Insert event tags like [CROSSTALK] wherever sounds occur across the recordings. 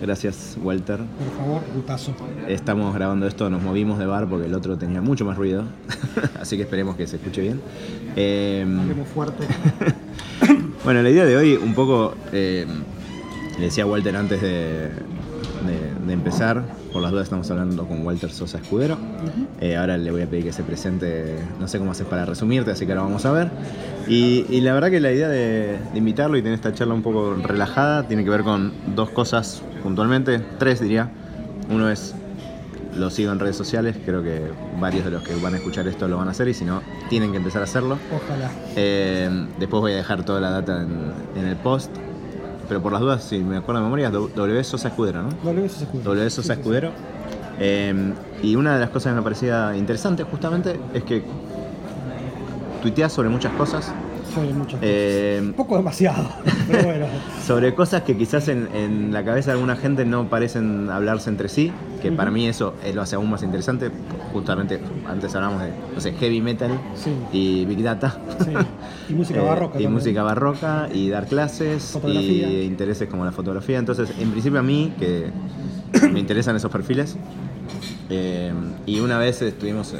Gracias, Walter. Por favor, gustazo. Estamos grabando esto, nos movimos de bar porque el otro tenía mucho más ruido, [LAUGHS] así que esperemos que se escuche bien. Eh, fuerte. [LAUGHS] bueno, la idea de hoy, un poco, eh, le decía a Walter antes de, de- de empezar, por las dudas estamos hablando con Walter Sosa Escudero. Eh, ahora le voy a pedir que se presente, no sé cómo haces para resumirte, así que ahora vamos a ver. Y, y la verdad que la idea de, de invitarlo y tener esta charla un poco relajada tiene que ver con dos cosas puntualmente, tres diría. Uno es, lo sigo en redes sociales, creo que varios de los que van a escuchar esto lo van a hacer y si no, tienen que empezar a hacerlo. Ojalá. Eh, después voy a dejar toda la data en, en el post. Pero por las dudas, si me acuerdo de memoria, es W Sosa Escudero, ¿no? W Sosa Escudero. W Sosa. Escudero. Eh, y una de las cosas que me parecía interesante justamente es que tuiteas sobre muchas cosas. Sobre muchas cosas. eh, Un poco demasiado, pero bueno. [LAUGHS] sobre cosas que quizás en, en la cabeza de alguna gente no parecen hablarse entre sí, que para mí eso lo hace aún más interesante. Justamente antes hablamos de, no sé, heavy metal Sí. y big data. Sí. Y música [LAUGHS] Eh, barroca. y música barroca y dar clases Fotografía. y intereses como la fotografía. Entonces, en principio a mí, que me interesan esos perfiles, eh, y una vez estuvimos,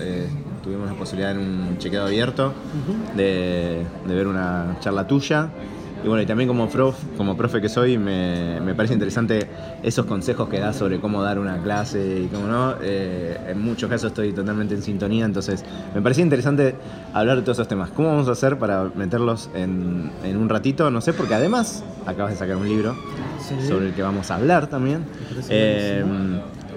tuvimos la posibilidad en un chequeo abierto de, de ver una charla tuya. Y bueno, y también como, prof, como profe que soy, me, me parece interesante esos consejos que das sobre cómo dar una clase y cómo no. Eh, en muchos casos estoy totalmente en sintonía, entonces me parecía interesante hablar de todos esos temas. ¿Cómo vamos a hacer para meterlos en, en un ratito? No sé, porque además acabas de sacar un libro Sí. sobre el que vamos a hablar también. Eh.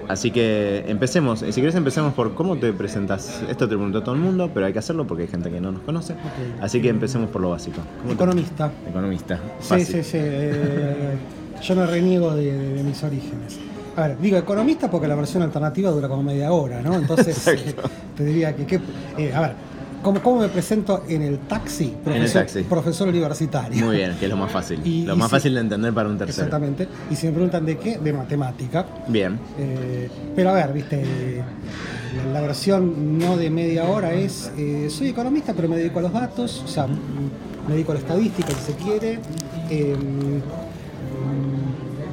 Así que empecemos. Si querés empecemos por cómo te presentas. Esto te lo preguntó todo el mundo, pero hay que hacerlo porque hay gente que no nos conoce. Así que empecemos por lo básico. ¿Cómo te- Economista. Economista. Sí, sí, sí. eh, yo no reniego de, de- de mis orígenes. A ver, digo economista porque la versión alternativa dura como media hora, ¿no? Entonces, [LAUGHS] eh, te diría que, que- eh, a ver, ¿cómo, cómo me presento en el taxi? el taxi. Profesor universitario. Muy bien, que es lo más fácil. [LAUGHS] Y- lo y más fácil de entender para un tercero. Exactamente. Y si me preguntan de qué, de matemática. Bien. Eh, pero a ver, viste, la, la versión no de media hora es, eh, soy economista, pero me dedico a los datos, o sea, me dedico a la estadística, si se quiere. Eh, mm,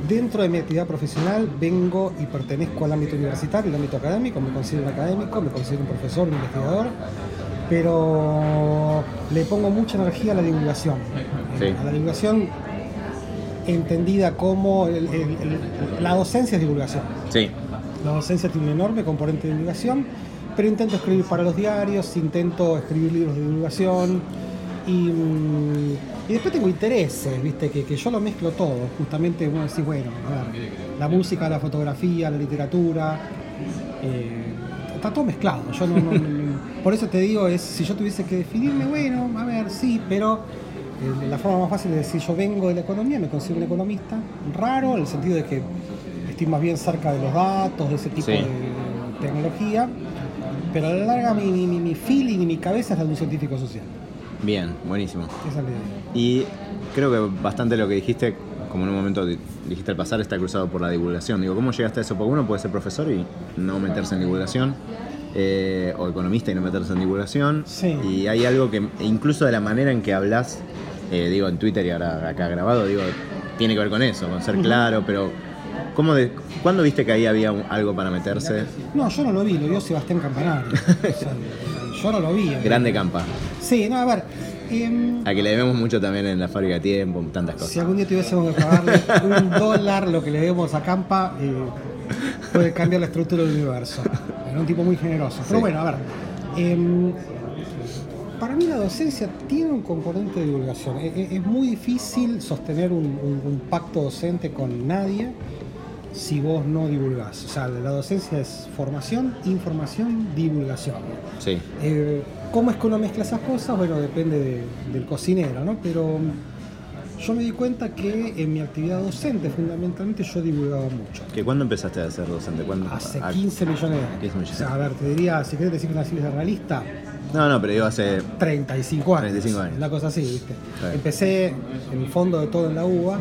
dentro de mi actividad profesional vengo y pertenezco al ámbito universitario, al ámbito académico, me considero un académico, me considero un profesor, un investigador, pero le pongo mucha energía a la divulgación. Sí. A la divulgación entendida como el- el- el- la docencia es divulgación. Sí. La docencia tiene un enorme componente de divulgación, pero intento escribir para los diarios, intento escribir libros de divulgación y, mm, y después tengo intereses, ¿viste? Que, que yo lo mezclo todo. Justamente uno decís, bueno, a ver, la música, la fotografía, la literatura, eh, está todo mezclado. Yo no- por eso te digo, es si yo tuviese que definirme, bueno, a ver, sí, pero eh, la forma más fácil de decir yo vengo de la economía, me considero un economista raro, en el sentido de que estoy más bien cerca de los datos, de ese tipo Sí. de tecnología, pero a la larga mi, mi, mi- feeling y mi cabeza es la de un científico social. Bien, buenísimo. Esa es la idea. Y creo que bastante lo que dijiste, como en un momento di- dijiste al pasar, está cruzado por la divulgación. Digo, ¿cómo llegaste a eso? Porque uno puede ser profesor y no meterse en divulgación, eh, o economista y no meterse en divulgación. Sí. Y hay algo que, e incluso de la manera en que hablas, eh, digo en Twitter y ahora acá grabado, digo, tiene que ver con eso, con ser claro, pero ¿cómo de, ¿cuándo viste que ahí había un- algo para meterse? No, yo no lo vi, lo vio Sebastián Campanario. [LAUGHS] O sea, yo no lo vi. Grande campa, Sí, no, a ver. em, a que le debemos mucho también en la fábrica de tiempo, tantas cosas. Si algún día tuviésemos que pagarle un dólar lo que le debemos a Campa, eh, puede cambiar la estructura del universo. Era un tipo muy generoso. Pero bueno, a ver. em, para mí la docencia tiene un componente de divulgación. E- e- Es, muy difícil sostener un, un- un pacto docente con nadie si vos no divulgás. O sea, la docencia es formación, información, divulgación. Sí, Eh, ¿Cómo es que uno mezcla esas cosas? Bueno, depende de- del cocinero, ¿no? Pero yo me di cuenta que en mi actividad docente, fundamentalmente, yo divulgaba mucho. ¿Que ¿Cuándo empezaste a ser docente? ¿Cuándo? Hace Ah, 15 millones de años. 15 millones. O sea, a ver, te diría, si querés decir una cifra realista, No, no, pero digo hace 35 años. 35 años. Una cosa así, ¿viste? Empecé en el fondo de todo en la UBA,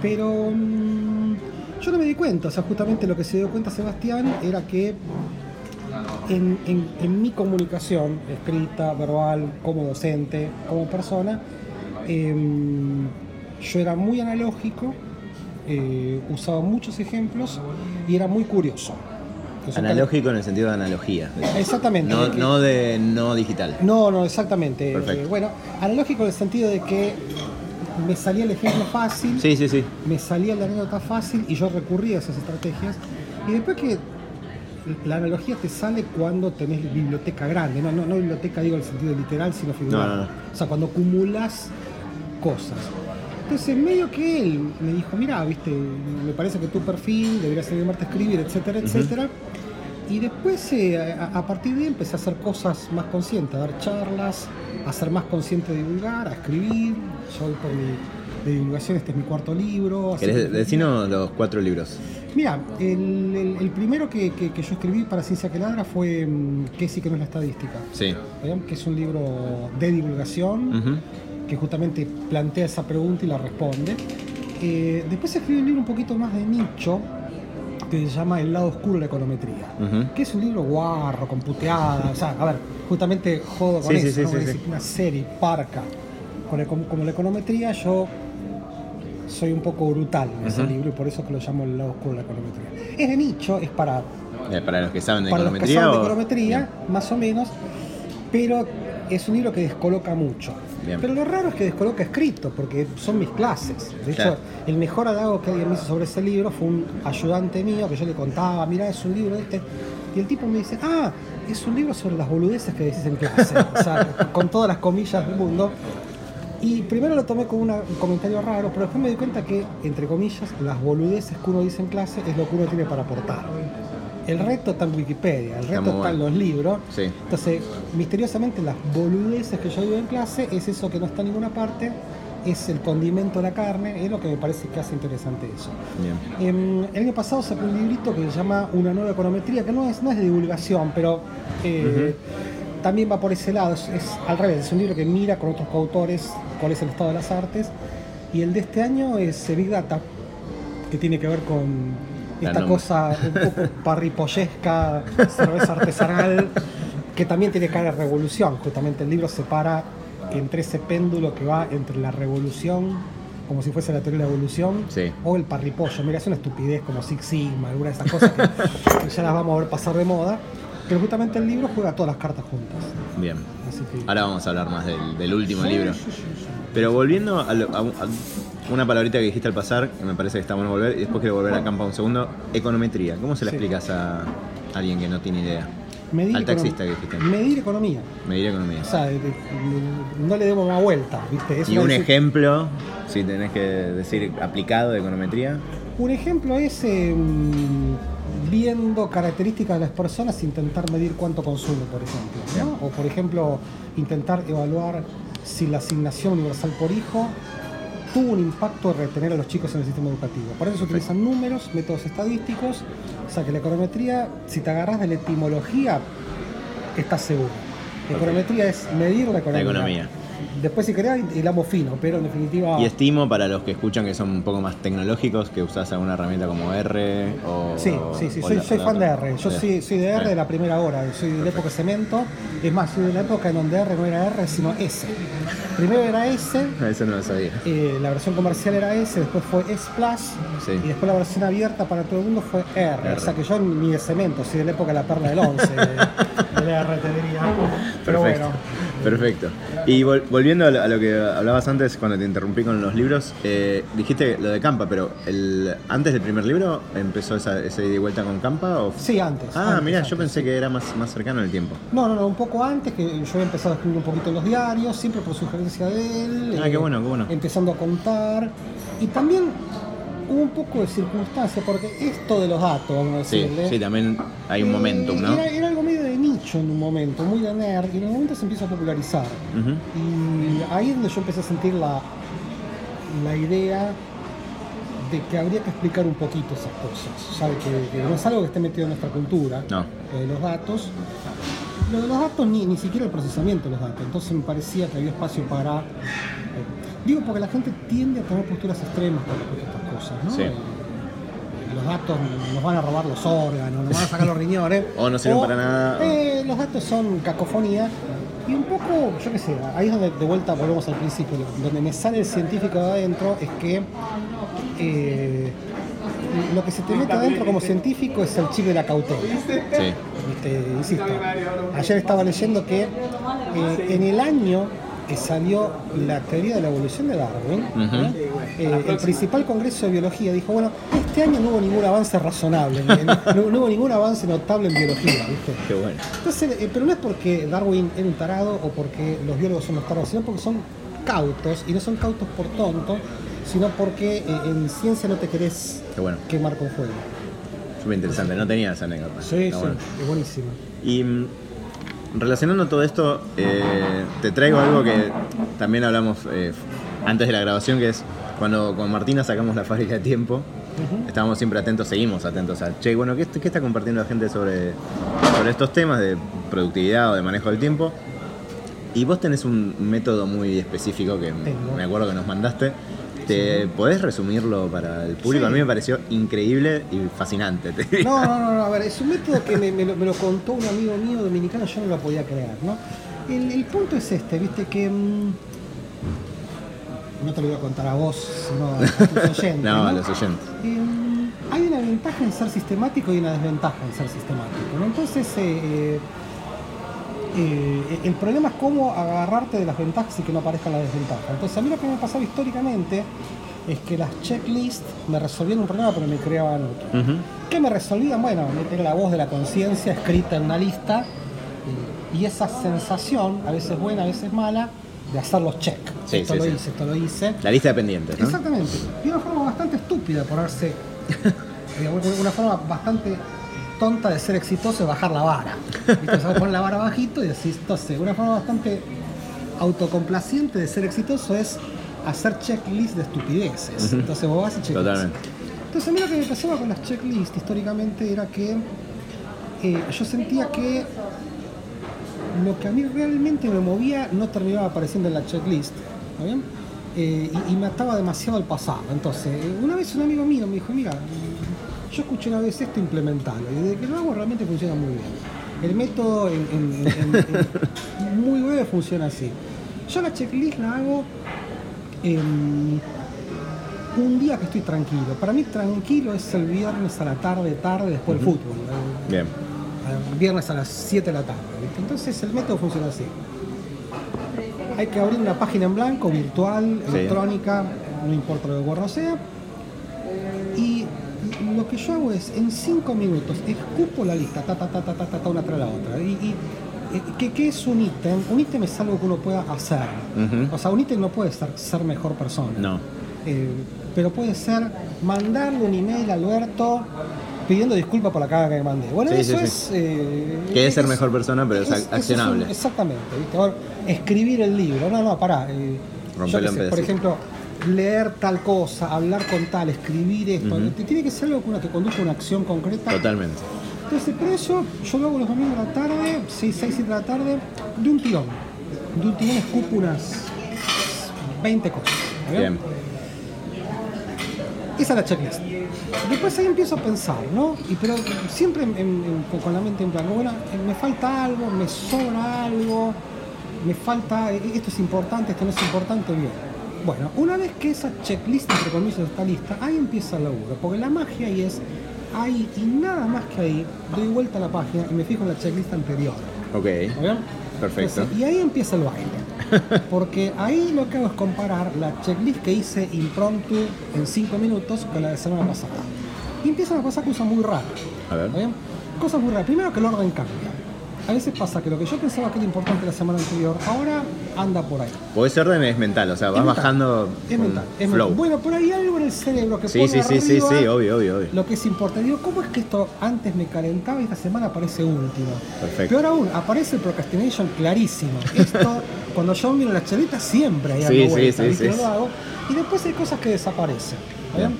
pero mm, yo no me di cuenta. O sea, justamente lo que se dio cuenta Sebastián era que en, en- en mi comunicación, escrita, verbal, como docente, como persona, em, yo era muy analógico eh, usaba muchos ejemplos y era muy curioso. Analógico en el sentido de analogía. Exactamente. No, de no de no digital. no, no, exactamente. Perfecto. Eh, bueno, analógico en el sentido de que me salía el ejemplo fácil, Sí, sí, sí. me salía la anécdota fácil y yo recurría a esas estrategias. Y después que la analogía te sale cuando tenés biblioteca grande, no, no, no biblioteca digo en el sentido literal, sino figurado. No, no, no. O sea, cuando acumulas cosas. Entonces, medio que él me dijo, mira, viste, me parece que tu perfil deberías animarte a escribir, etcétera, etcétera. Y después, eh, a, a partir de ahí, empecé a hacer cosas más conscientes, a dar charlas, a ser más consciente de divulgar, a escribir. Yo por mi de divulgación, este es mi cuarto libro. así ¿Querés que- decirnos los cuatro libros? Mira, el, el- el primero que, que- que yo escribí para Ciencia que Ladra fue mm, ¿Qué sí que no es la estadística? Sí. ¿Bien? Que es un libro de divulgación. Que justamente plantea esa pregunta y la responde. Eh, después escribí un libro un poquito más de nicho que se llama El lado oscuro de la econometría. Ujú. Que es un libro guarro, con puteada, o sea, a ver, justamente jodo con Sí, eso, sí, ¿no? sí, Una disciplina seria, y parca. Con el- como, la econometría, yo soy un poco brutal en ese Ujú. libro y por eso que lo llamo el lado oscuro de la econometría. Es de nicho, es para Eh, para los que saben de para los que econometría. saben de o- econometría, más o menos, pero es un libro que descoloca mucho. Bien. Pero lo raro es que descoloca escrito, porque son mis clases. De hecho, Claro. el mejor halago que alguien me hizo sobre ese libro fue un ayudante mío que yo le contaba, mira, es un libro de este. Y el tipo me dice, ah, es un libro sobre las boludeces que decís en clase. [LAUGHS] o sea, con todas las comillas del mundo. Y primero lo tomé como una- un comentario raro, pero después me di cuenta que, entre comillas, las boludeces que uno dice en clase es lo que uno tiene para aportar. El resto está en Wikipedia, el muy está en bueno. los libros. Sí. Entonces, misteriosamente, las boludeces que yo digo en clase es eso que no está en ninguna parte, es el condimento de la carne, es lo que me parece que hace interesante eso. Em, el año pasado saqué un librito que se llama Una nueva econometría, que no es, no es de divulgación, pero eh, también va por ese lado. Es, es al revés, es un libro que mira con otros coautores cuál es el estado de las artes. Y el de este año es Big Data, que tiene que ver con esta nombre. cosa un poco [LAUGHS] parripollesca, cerveza artesanal, que también tiene cara de revolución. Justamente el libro se para entre ese péndulo que va entre la revolución, como si fuese la teoría de la evolución, Sí. o el parripollo. Mira, es una estupidez como Six Sigma, alguna de esas cosas que, ya las vamos a ver pasar de moda. Pero justamente el libro juega todas las cartas juntas. Bien. Así que. Ahora vamos a hablar más del, del último Sí, libro. sí. Pero volviendo a, lo- a una palabrita que dijiste al pasar, que me parece que está bueno volver, y después quiero volver a Campa un segundo. Econometría. ¿Cómo se la Sí. explicas a alguien que no tiene idea? Medir Al taxista que dijiste. Medir economía. Medir economía. O sea, no le demos más vuelta, ¿viste? Es Y un ejemplo, si tenés que decir aplicado de econometría. Un ejemplo es eh, viendo características de las personas, intentar medir cuánto consume, por ejemplo. ¿no? O, por ejemplo, intentar evaluar si la asignación universal por hijo tuvo un impacto de retener a los chicos en el sistema educativo. Para eso se utilizan números, métodos estadísticos. O sea que la econometría, si te agarras de la etimología, estás seguro. La econometría es medir la economía. economía. Después, si querés, hilamos fino, pero en definitiva. Y estimo para los que escuchan que son un poco más tecnológicos, que usás alguna herramienta como R o. Sí, sí, sí, o soy, la- soy la fan de. R. Yo Sí. soy, soy de R Sí. de la primera hora. Soy de la época cemento. Es más, soy de la época en donde R no era R, sino S. Primero era S, Eso no lo sabía. eh, la versión comercial era S, después fue S Plus, Sí. y después la versión abierta para todo el mundo fue R. R. O sea que yo ni de cemento, soy de la época de la perla del 11, de, de la R, te diría. [LAUGHS] Pero Perfecto. bueno. Perfecto. Y vol- volviendo a lo, a lo que hablabas antes, cuando te interrumpí con los libros, eh, dijiste lo de Campa, pero el, antes del primer libro empezó esa, ida y vuelta con Campa o Sí, antes. Ah, antes, yo pensé que era más, más cercano en el tiempo. No, no, no, un poco antes, que yo había empezado a escribir un poquito en los diarios, siempre por sugerencia de él. eh, Ah, qué bueno, qué bueno. Empezando a contar. Y también hubo un poco de circunstancia, porque esto de los datos, vamos a decirle. sí, también hay un eh, momentum, ¿no? Era, era algo medio de nicho en un momento, muy de nerd, y en un momento se empieza a popularizar. Y ahí es donde yo empecé a sentir la, la idea de que habría que explicar un poquito esas cosas. ¿Sabe? Que, que no es algo que esté metido en nuestra cultura, No. lo de los datos. Lo de los datos, ni, ni siquiera el procesamiento de los datos. Entonces me parecía que había espacio para. eh, digo, porque la gente tiende a tener posturas extremas con respecto a cosas, ¿no? Sí. Eh, los datos nos van a robar los órganos, nos van a sacar los riñones. [LAUGHS] O no sirven para nada. eh, los datos son cacofonía. Y un poco, yo qué sé, ahí es donde de vuelta volvemos al principio, donde me sale el científico de adentro es que eh, lo que se te mete adentro como científico es el chip de la cautela. Sí. Viste, insisto, ayer estaba leyendo que en el año que salió la teoría de la evolución de Darwin, ¿eh? Eh, el principal congreso de biología dijo, bueno, este año no hubo ningún avance razonable, no, no hubo ningún avance notable en biología, ¿viste? Qué bueno. Entonces, eh, pero no es porque Darwin era un tarado o porque los biólogos son los tarados, sino porque son cautos, y no son cautos por tonto, sino porque eh, en ciencia no te querés bueno. quemar con fuego. Súper interesante. No tenía esa anécdota. Sí, Está sí, bueno. es buenísimo. Y mm, relacionando todo esto, eh, te traigo algo que también hablamos eh, antes de la grabación, que es cuando con Martina sacamos la fábrica de tiempo, estábamos siempre atentos, seguimos atentos a, che, bueno, ¿qué, qué está compartiendo la gente sobre, sobre estos temas de productividad o de manejo del tiempo? Y vos tenés un método muy específico que Tengo. me acuerdo que nos mandaste. ¿Te podés resumirlo para el público? Sí. A mí me pareció increíble y fascinante. No, no, no, no, a ver, es un método que me, me lo, me lo contó un amigo mío dominicano, yo no lo podía creer, ¿no? El, el punto es este, viste, que... mm, no te lo voy a contar a vos, sino a tus [LAUGHS] oyentes. No, a los oyentes. Eh, hay una ventaja en ser sistemático y una desventaja en ser sistemático. ¿no? Entonces, eh, eh, el problema es cómo agarrarte de las ventajas y que no aparezcan las desventajas. Entonces, a mí lo que me pasaba históricamente es que las checklists me resolvían un problema, pero me creaban otro. Ujú. ¿Qué me resolvían? Bueno, meter la voz de la conciencia escrita en una lista eh, y esa sensación, a veces buena, a veces mala, de hacer los check. Sí, esto sí, lo sí. hice, esto lo hice. La lista de pendientes, ¿no? Exactamente. Y una forma bastante estúpida de ponerse. [LAUGHS] una forma bastante tonta de ser exitoso es bajar la vara. ¿Viste? Vos pones la vara bajito y decís, entonces, una forma bastante autocomplaciente de ser exitoso es hacer checklist de estupideces. Entonces vos vas y checklist. Totalmente. Entonces a mí lo que me pasaba con las checklists históricamente era que eh, yo sentía que lo que a mí realmente me movía no terminaba apareciendo en la checklist. ¿está bien? Eh, y, y me ataba demasiado al pasado. Entonces, eh, una vez un amigo mío me dijo, mira, yo escuché una vez esto, implementalo. Y desde que lo hago realmente funciona muy bien. El método en, en- en- en- muy breve funciona así. Yo la checklist la hago un día que estoy tranquilo. Para mí tranquilo es el viernes a la tarde, tarde, después del fútbol. Bien. el viernes a las 7 de la tarde. ¿viste? Entonces el método funciona así. Hay que abrir una página en blanco, virtual, Sí. electrónica, no importa lo que gorro sea lo que yo hago es, en cinco minutos, escupo la lista, ta, ta, ta, ta, ta, ta, una tras la otra. Y, y eh, ¿Qué, es un ítem? Un ítem es algo que uno pueda hacer. O sea, un ítem no puede ser, ser mejor persona. No. Eh, pero puede ser mandarle un email a Alberto pidiendo disculpas por la caga que mandé. Bueno, eso es... Eh, que es ser mejor persona, pero es, accionable. Exactamente. ¿viste? Escribir el libro. No, no, pará. Eh, yo sé, por ejemplo, leer tal cosa, hablar con tal, escribir esto. Te- Tiene que ser algo que conduzca a una acción concreta. Totalmente. Entonces, por eso yo lo hago los domingos a la tarde, 6, 6, 7 de la tarde, de un tirón. De un tirón escupo unas 20 cosas. ¿está Bien. esa es la checklist. Después ahí empiezo a pensar, ¿no? Y, pero siempre en- en- en- con la mente en blanco, bueno, me falta algo, me sobra algo, me falta, eh, esto es importante, esto no es importante, bien. Bueno, una vez que esa checklist, entre comillas, está lista, ahí empieza el laburo, porque la magia ahí es, ahí y nada más que ahí, doy vuelta a la página y me fijo en la checklist anterior. Ok. ¿Está bien? Perfecto. Entonces, y ahí empieza el baile. [LAUGHS] Porque ahí lo que hago es comparar la checklist que hice impromptu en 5 minutos con la de la semana pasada. Y empiezan a pasar cosas muy raras. A ver. ¿está bien? Cosas muy raras. Primero que el orden cambia. A veces pasa que lo que yo pensaba que era importante la semana anterior, ahora anda por ahí. O ese orden es mental, o sea, vas bajando Es mental, es flow. mental. Bueno, pero hay algo en el cerebro que Sí, pone sí, sí, sí, arriba sí, obvio, obvio, obvio. lo que es importante. Digo, ¿cómo es que esto antes me calentaba y esta semana aparece último? Perfecto. Peor aún, aparece el procrastination clarísimo. Esto, [LAUGHS] cuando yo miro las chelitas, siempre hay Sí, algo sí, vuelta, sí, sí. No lo hago. Y después hay cosas que desaparecen. ¿está?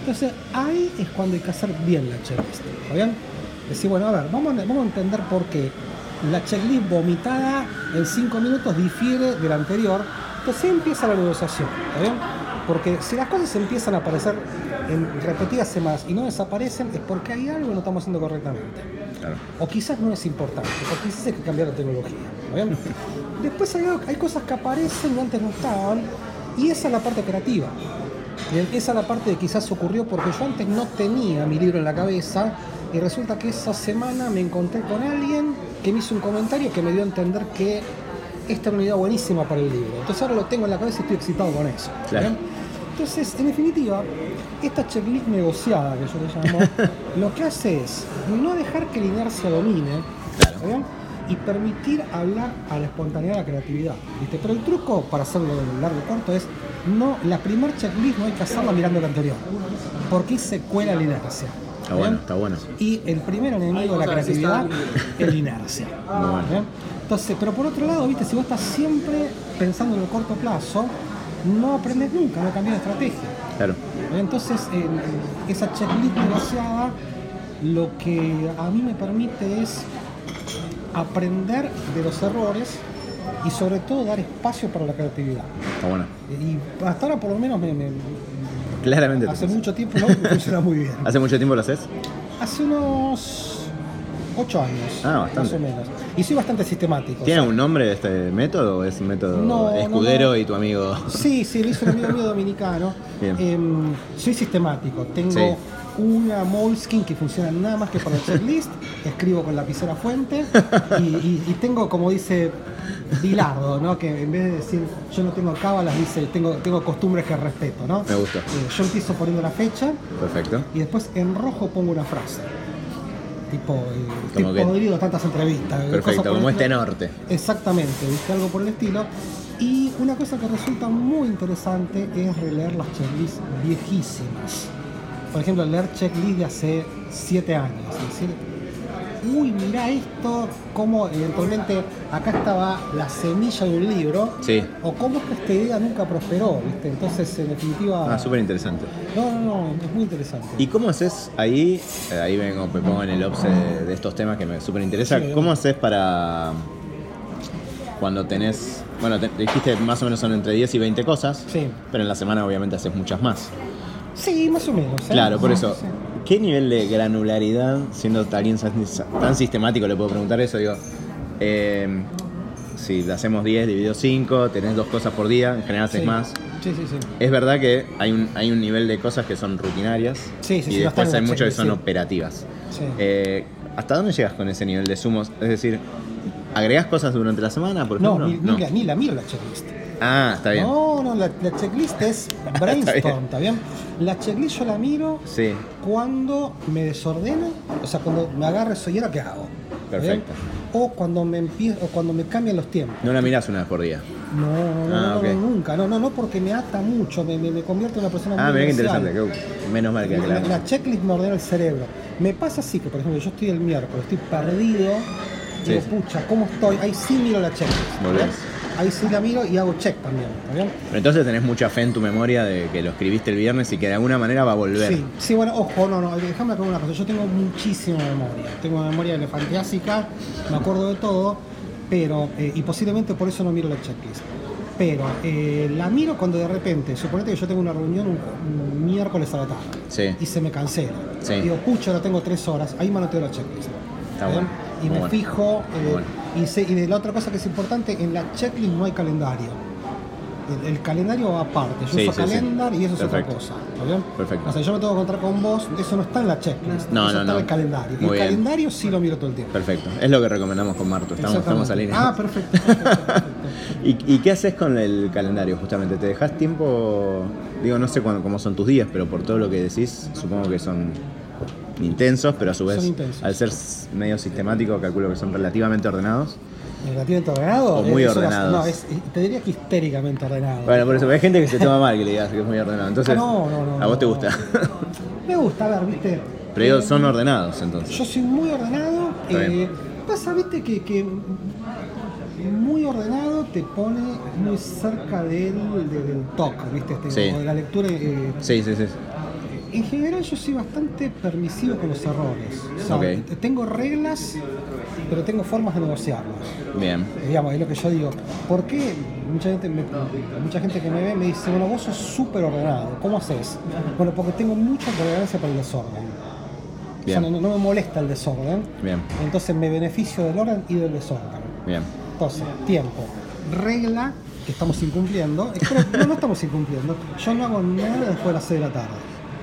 Entonces, ahí es cuando hay que hacer bien la checklist. ¿Está bien? Decir, bueno, a ver, vamos a, vamos a entender por qué la checklist vomitada en 5 minutos difiere de la anterior. Entonces empieza la negociación. ¿Está bien? Porque si las cosas empiezan a aparecer en repetidas semanas y no desaparecen, es porque hay algo que no estamos haciendo correctamente. Claro. O quizás no es importante, o quizás hay que cambiar la tecnología. ¿está bien? [LAUGHS] Después hay, hay cosas que aparecen y antes no estaban, y esa es la parte creativa. Bien, Esa es la parte de quizás ocurrió porque yo antes no tenía mi libro en la cabeza y resulta que esa semana me encontré con alguien que me hizo un comentario que me dio a entender que esta era una idea buenísima para el libro. Entonces ahora lo tengo en la cabeza y estoy excitado con eso. Entonces, en definitiva, esta checklist negociada que yo le llamo, [LAUGHS] lo que hace es no dejar que la inercia domine y permitir hablar a la espontaneidad, a la creatividad. ¿viste? Pero el truco, para hacerlo largo y corto, es no, la primer checklist no hay que hacerla mirando la anterior, porque se cuela la inercia. Está ¿bien? bueno, está bueno. Y el primer enemigo de la creatividad es la inercia. [LAUGHS] Muy bueno. ¿bien? Entonces, pero por otro lado, viste, si vos estás siempre pensando en el corto plazo, no aprendes nunca, no cambias de estrategia. Claro. Entonces, eh, esa checklist negociada lo que a mí me permite es aprender de los errores y sobre todo dar espacio para la creatividad. Está bueno. Y hasta ahora por lo menos me, me- Claramente. te hace mucho tiempo no me funciona muy bien. [LAUGHS] ¿Hace mucho tiempo lo haces? Hace unos ocho años, Ah, bastante. más o menos. Y soy bastante sistemático. ¿Tiene o sea, un nombre este método o es un método No, escudero no. y tu amigo? Sí, sí, lo hizo un amigo mío dominicano. Bien. Em, soy sistemático. Tengo Sí. Una Moleskine que funciona nada más que para el [LAUGHS] checklist. Escribo con lapicera fuente. Y, y- y tengo, como dice Bilardo, ¿no? que en vez de decir yo no tengo cábalas, dice tengo, tengo costumbres que respeto. ¿no? Me gusta. Eh, yo empiezo poniendo la fecha Perfecto. y después en rojo pongo una frase. Tipo, eh, estoy que- podrido tantas entrevistas. eh, Perfecto, como este norte. Exactamente, ¿viste? algo por el estilo. Y una cosa que resulta muy interesante es releer las checklists viejísimas. Por ejemplo, leer checklists de hace 7 años. Es decir, uy, mirá esto, cómo eventualmente acá estaba la semilla de un libro. Sí. O cómo es que esta idea nunca prosperó, ¿viste? Entonces, en definitiva. Ah, súper interesante. No, no, no, es muy interesante. ¿Y cómo haces ahí? eh, Ahí vengo, me pongo en el obse de, de estos temas que me súper interesa. Sí, ¿Cómo haces para cuando tenés, bueno, te- dijiste más o menos son entre 10 y 20 cosas, Sí. pero en la semana obviamente haces muchas más. Sí, más o menos. ¿eh? Claro, por eso, sí. ¿qué nivel de granularidad, siendo alguien tan sistemático, le puedo preguntar eso? Digo, eh, si hacemos 10 dividido 5, tenés dos cosas por día, en general haces Sí. más. Sí, sí, sí. Es verdad que hay un, hay un nivel de cosas que son rutinarias Sí, sí, y sí, no después hay muchas que son operativas. Sí. Eh, ¿Hasta dónde llegas con ese nivel de sumos? Es decir, ¿agregás cosas durante la semana, por No, ejemplo? ni, ni la, ni la miro la checklist. Ah, está bien. No, no, la, la checklist es [LAUGHS] brainstorm, ¿está bien? La checklist yo la miro Sí, cuando me desordeno, o sea, cuando me y ahora qué hago. Perfecto. O cuando me empiezo, o cuando me cambian los tiempos. no la mirás una vez por día. No, no, no, Ah, no, ok. no, nunca, no, no, no, porque me ata mucho, me, me, me convierte en una persona Ah, muy mirá qué inicial. interesante. qué- menos mal que La, la checklist me ordena el cerebro. Me pasa así que, por ejemplo, yo estoy el miércoles, estoy perdido, Sí, digo, pucha, ¿cómo estoy? Ahí sí miro la checklist. Ahí sí la miro y hago check también, ¿está bien? Pero entonces tenés mucha fe en tu memoria de que lo escribiste el viernes y que de alguna manera va a volver. Sí, sí, bueno, ojo, no, no, déjame aclarar una cosa. Yo tengo muchísima memoria. Tengo memoria elefantiásica, me acuerdo de todo, pero, eh, y posiblemente por eso no miro la checklist. Pero eh, la miro cuando de repente, suponete que yo tengo una reunión un, un miércoles a la tarde Sí. y se me cancela. Sí. Digo, pucha, ahora tengo tres horas, ahí manoteo la checklist. Está bueno, Y me bueno. fijo, eh, bueno. Y, de la otra cosa que es importante, en la checklist no hay calendario. El, el calendario va aparte. Yo Sí, uso sí, sí. calendar y eso Perfecto. es otra cosa. ¿está bien? Perfecto. O sea, yo me tengo que encontrar con vos, eso no está en la checklist. No, eso no, está no. en el calendario. Muy el bien. calendario sí lo miro todo el tiempo. Perfecto. Es lo que recomendamos con Marto. Estamos, estamos alineados. Ah, perfecto. perfecto, perfecto. [LAUGHS] ¿Y, y qué haces con el calendario justamente? ¿Te dejas tiempo? Digo, no sé cuándo- cómo son tus días, pero por todo lo que decís, supongo que son intensos, pero a su vez, al ser medio sistemático, calculo que son relativamente ordenados. ¿Relativamente ordenado? O muy es- ordenados. No, es, te diría que histéricamente ordenado. Bueno, por eso, hay gente que se toma mal que le digas que es muy ordenado. Entonces, Ah, no, no, no, ¿a vos te gusta? Me gusta, a ver, viste. pero digo, Eh, son ordenados entonces. Yo soy muy ordenado. Eh, pasa, viste, que, que muy ordenado te pone muy cerca del, de- del toque, viste, este, Sí. o de la lectura. eh, Sí, sí, sí. En general yo soy bastante permisivo con los errores. O sea, Tengo reglas, pero tengo formas de negociarlas. Bien. Digamos, es lo que yo digo. ¿Por qué mucha gente, me- mucha gente que me ve me dice, bueno, vos sos súper ordenado, ¿cómo haces? Bueno, porque tengo mucha tolerancia para el desorden. O sea, Bien. no, no me molesta el desorden. Bien. Entonces me beneficio del orden y del desorden. Bien. Entonces, tiempo. regla que estamos incumpliendo. No, no estamos incumpliendo. Yo no hago nada después de las 6 de la tarde.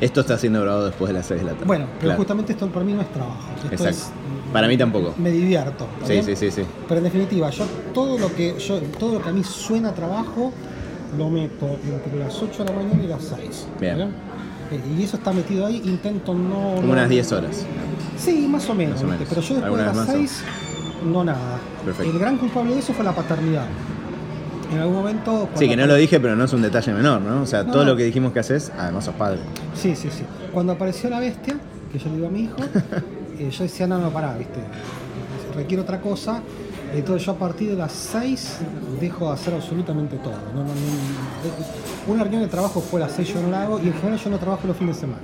Esto está siendo grabado después de las 6 de la tarde. Bueno, pero Claro. justamente esto para mí no es trabajo. Esto Exacto. es- Para mí tampoco. me divierto. ¿está Sí, sí, sí, sí. Pero en definitiva, yo todo lo que yo todo lo que a mí suena a trabajo lo meto entre las 8 de la mañana y las 6. Bien. ¿está Eh, Y eso está metido ahí, intento no. Como unas 10 horas. Sí, más o menos. Más o menos. Pero yo después de ¿Alguna las vez más o- 6, no nada. Perfecto. El gran culpable de eso fue la paternidad. En algún momento. Sí, que no lo dije, pero no es un detalle menor, ¿no? O sea, No, todo no. lo que dijimos que haces, además sos padre. Sí, sí, sí. Cuando apareció la bestia, que yo le digo a mi hijo, [LAUGHS] eh, yo decía, no, no, pará, viste, requiere otra cosa. Entonces yo a partir de las 6 dejo de hacer absolutamente todo. No, una reunión de trabajo fue a las 6 yo no la hago y en general yo no trabajo los fines de semana.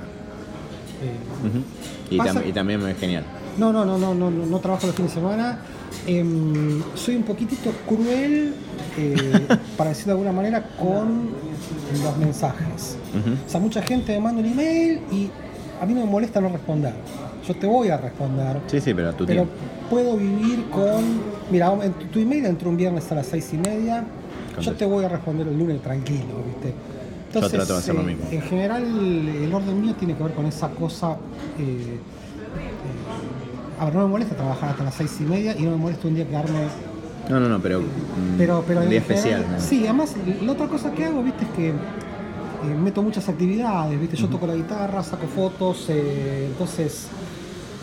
Eh, y, tam- y también es genial. no, no, no, no, no, no, no trabajo los fines de semana. Em, soy un poquitito cruel, eh, [LAUGHS] para decirlo de alguna manera, con los mensajes. Ujú. O sea, mucha gente me manda un email y a mí no me molesta no responder. Yo te voy a responder. Sí, sí, pero a tu pero tiempo. puedo vivir con. Mira, en tu, tu email entró un viernes a las seis y media. Yo te voy a responder el lunes tranquilo, ¿viste? Yo trato de hacer lo eh. En general, el orden mío tiene que ver con esa cosa. A ver, no me molesta trabajar hasta las seis y media y no me molesta un día quedarme No, no, no, pero. mm, pero, pero un día general- especial. ¿no? Sí, además la otra cosa que hago, viste, es que eh, meto muchas actividades, viste, yo toco la guitarra, saco fotos, eh, entonces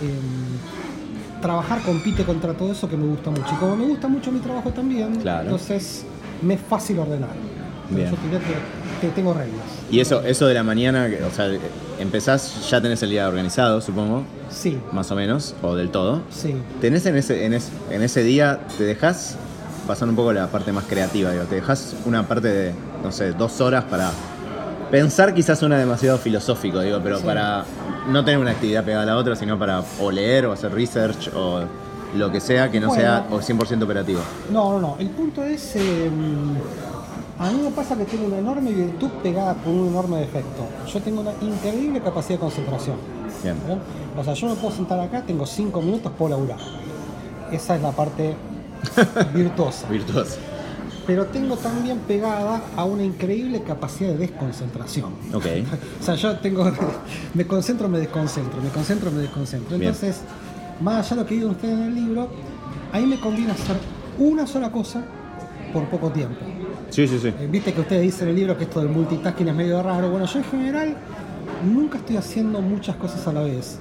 em, trabajar compite contra todo eso que me gusta mucho. Y como me gusta mucho mi trabajo también, Claro. entonces me es fácil ordenar. Bien. Yo te diría que, tengo reglas. Y eso, eso de la mañana, o sea, empezás, ya tenés el día organizado, supongo, Sí, más o menos, o del todo. sí. ¿Tenés en ese, en ese, en ese día, te dejas pasar un poco la parte más creativa, digo, te dejas una parte de, no sé, dos horas para pensar quizás una demasiado filosófico, digo, pero Sí. para no tener una actividad pegada a la otra, sino para o leer o hacer research o lo que sea que no Bueno. sea o 100% operativo. No, no, no. El punto es. eh, a mí me pasa que tengo una enorme virtud pegada con un enorme defecto. Yo tengo una increíble capacidad de concentración. Bien. ¿verdad? O sea, yo me puedo sentar acá, tengo cinco minutos, puedo laburar. Esa es la parte [LAUGHS] virtuosa. Virtuoso. Pero tengo también pegada a una increíble capacidad de desconcentración. Ok. [LAUGHS] O sea, yo tengo. Me concentro, me desconcentro, me concentro, me desconcentro. Bien. Entonces, más allá de lo que digan ustedes en el libro, a mí me conviene hacer una sola cosa por poco tiempo. Sí, sí, sí. Eh, Viste que ustedes dicen en el libro que esto del multitasking es medio raro. Bueno, yo en general nunca estoy haciendo muchas cosas a la vez.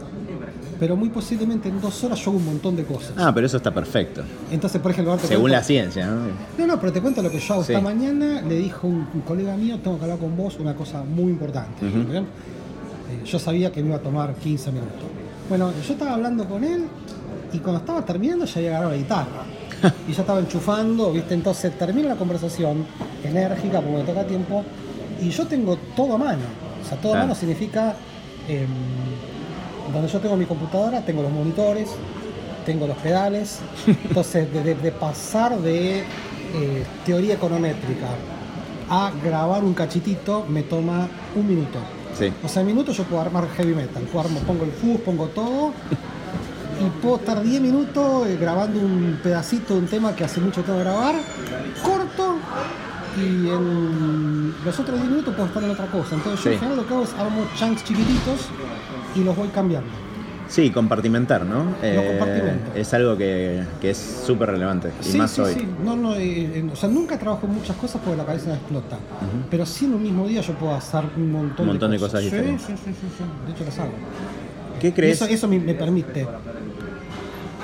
Pero muy posiblemente en dos horas yo hago un montón de cosas. Ah, pero eso está perfecto. Entonces, por ejemplo, Según cuento- la ciencia, ¿no? no, no, pero te cuento lo que yo hago. Sí. Esta mañana le dijo un, un colega mío, tengo que hablar con vos una cosa muy importante. Eh, yo sabía que me iba a tomar 15 minutos. Bueno, yo estaba hablando con él y cuando estaba terminando ya había agarrado la guitarra. [LAUGHS] y ya estaba enchufando, ¿viste? Entonces termina la conversación, enérgica, porque me toca tiempo, y yo tengo todo a mano. O sea, todo a mano significa... em, donde yo tengo mi computadora, tengo los monitores, tengo los pedales. [LAUGHS] Entonces, de, de- de pasar de eh, teoría econométrica a grabar un cachitito me toma un minuto. Sí. O sea, en minutos yo puedo armar heavy metal. Puedo armar- pongo el fuzz, pongo todo. [LAUGHS] Y puedo estar 10 minutos eh, grabando un pedacito de un tema que hace mucho tengo que grabar. Corto. Y en los otros 10 minutos puedo estar en otra cosa. Entonces yo Sí. en general lo que hago es armo chunks chiquititos y los voy cambiando. Sí, compartimentar, ¿no? Eh, compartimento. es algo que, que es súper relevante. Y Sí, más sí, hoy. sí. No, no, eh, o sea, nunca trabajo en muchas cosas porque la cabeza me explota. Pero sí en un mismo día yo puedo hacer un montón, Un montón de cosas Sí, diferentes. Sí, sí, sí, sí. De hecho las hago. ¿Qué Y crees? eso, eso me, me permite.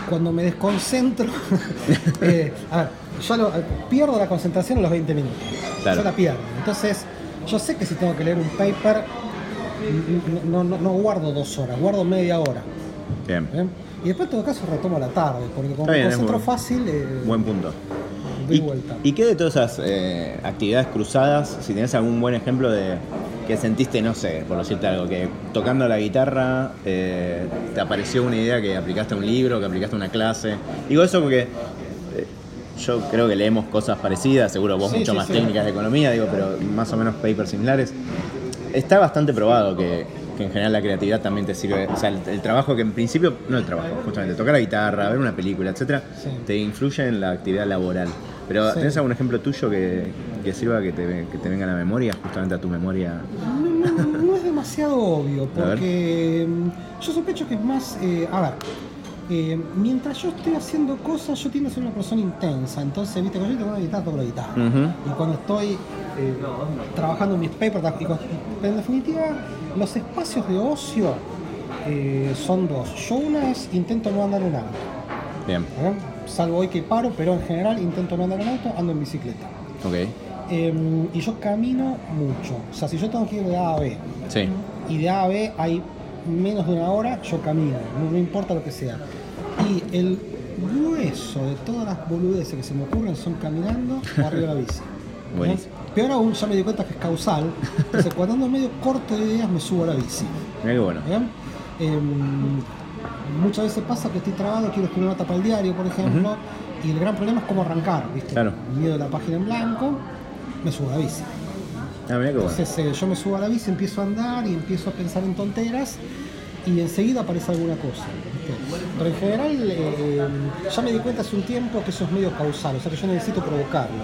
Cuando me desconcentro, [LAUGHS] eh, a ver, yo lo- pierdo la concentración a los 20 minutos. Claro. Yo la pierdo. Entonces, yo sé que si tengo que leer un paper, no, no, no guardo dos horas, guardo media hora. Bien. ¿bien? Y después en todo caso retomo la tarde, porque como me concentro buen- fácil, eh, Buen punto. doy ¿Y, vuelta. ¿Y qué de todas esas eh, actividades cruzadas, si tenés algún buen ejemplo de que sentiste, no sé, por decirte algo, que tocando la guitarra eh, te apareció una idea que aplicaste a un libro, que aplicaste a una clase? Digo eso porque eh, yo creo que leemos cosas parecidas, seguro vos Sí, mucho sí, más sí. técnicas de economía, digo, pero más o menos papers similares. Está bastante probado que, que en general la creatividad también te sirve, o sea, el, el trabajo que en principio, no el trabajo, justamente tocar la guitarra, ver una película, etcétera, te influye en la actividad laboral. Pero. ¿tenés algún ejemplo tuyo que, que sirva que te, que te venga a la memoria, justamente a tu memoria? Demasiado obvio, porque mm, yo sospecho que es más. eh, a ver, eh, mientras yo estoy haciendo cosas, yo tiendo a ser una persona intensa. Entonces, viste, cuando yo una guitarra, toco la guitarra. Y cuando estoy eh, trabajando en mis papers, y pero en definitiva, los espacios de ocio eh, son dos. Yo una es intento no andar en auto. Bien. Salvo hoy que paro, pero en general intento no andar en auto, ando en bicicleta. ok. Eh, y yo camino mucho. O sea, si yo tengo que ir de A a B, Sí, y de A a B hay menos de una hora, yo camino, no, no importa lo que sea. Y el grueso de todas las boludeces que se me ocurren son caminando o [LAUGHS] arriba de la bici. Peor aún, ya me di cuenta que es causal. Entonces, [LAUGHS] cuando ando medio corto de ideas, me subo a la bici. qué bueno. Em, muchas veces pasa que estoy trabado, quiero escribir una tapa al diario, por ejemplo, y el gran problema es cómo arrancar, ¿viste? Claro. Miedo de la página en blanco, me subo a la bici. Ah, mira. Entonces eh, yo me subo a la bici, empiezo a andar y empiezo a pensar en tonteras y enseguida aparece alguna cosa. ¿viste? Pero en general eh, ya me di cuenta hace un tiempo que eso es medio causal, o sea que yo necesito provocarlo.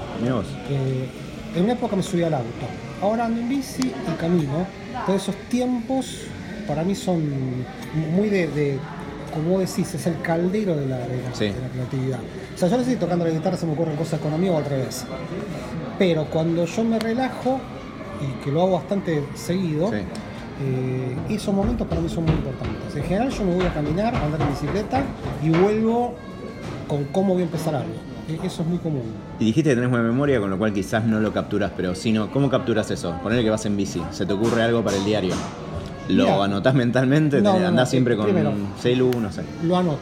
Eh, en una época me subí al auto, ahora ando en bici y camino. Todos esos tiempos para mí son muy de, de- como vos decís, es el caldero de la, de la- Sí. de la creatividad. O sea, yo no si tocando la guitarra se me ocurren cosas con amigos o al revés. Pero cuando yo me relajo, y que lo hago bastante seguido, Sí. eh, esos momentos para mí son muy importantes. En general yo me voy a caminar, a andar en bicicleta y vuelvo con cómo voy a empezar algo. E- Eso es muy común. Y dijiste que tenés buena memoria, con lo cual quizás no lo capturas, pero si no, ¿cómo capturas eso? Poner que vas en bici, ¿se te ocurre algo para el diario? ¿Lo anotás mentalmente? No, ¿Te- no, no, ¿Andás siempre con primero. celu? No sé. Lo anoto.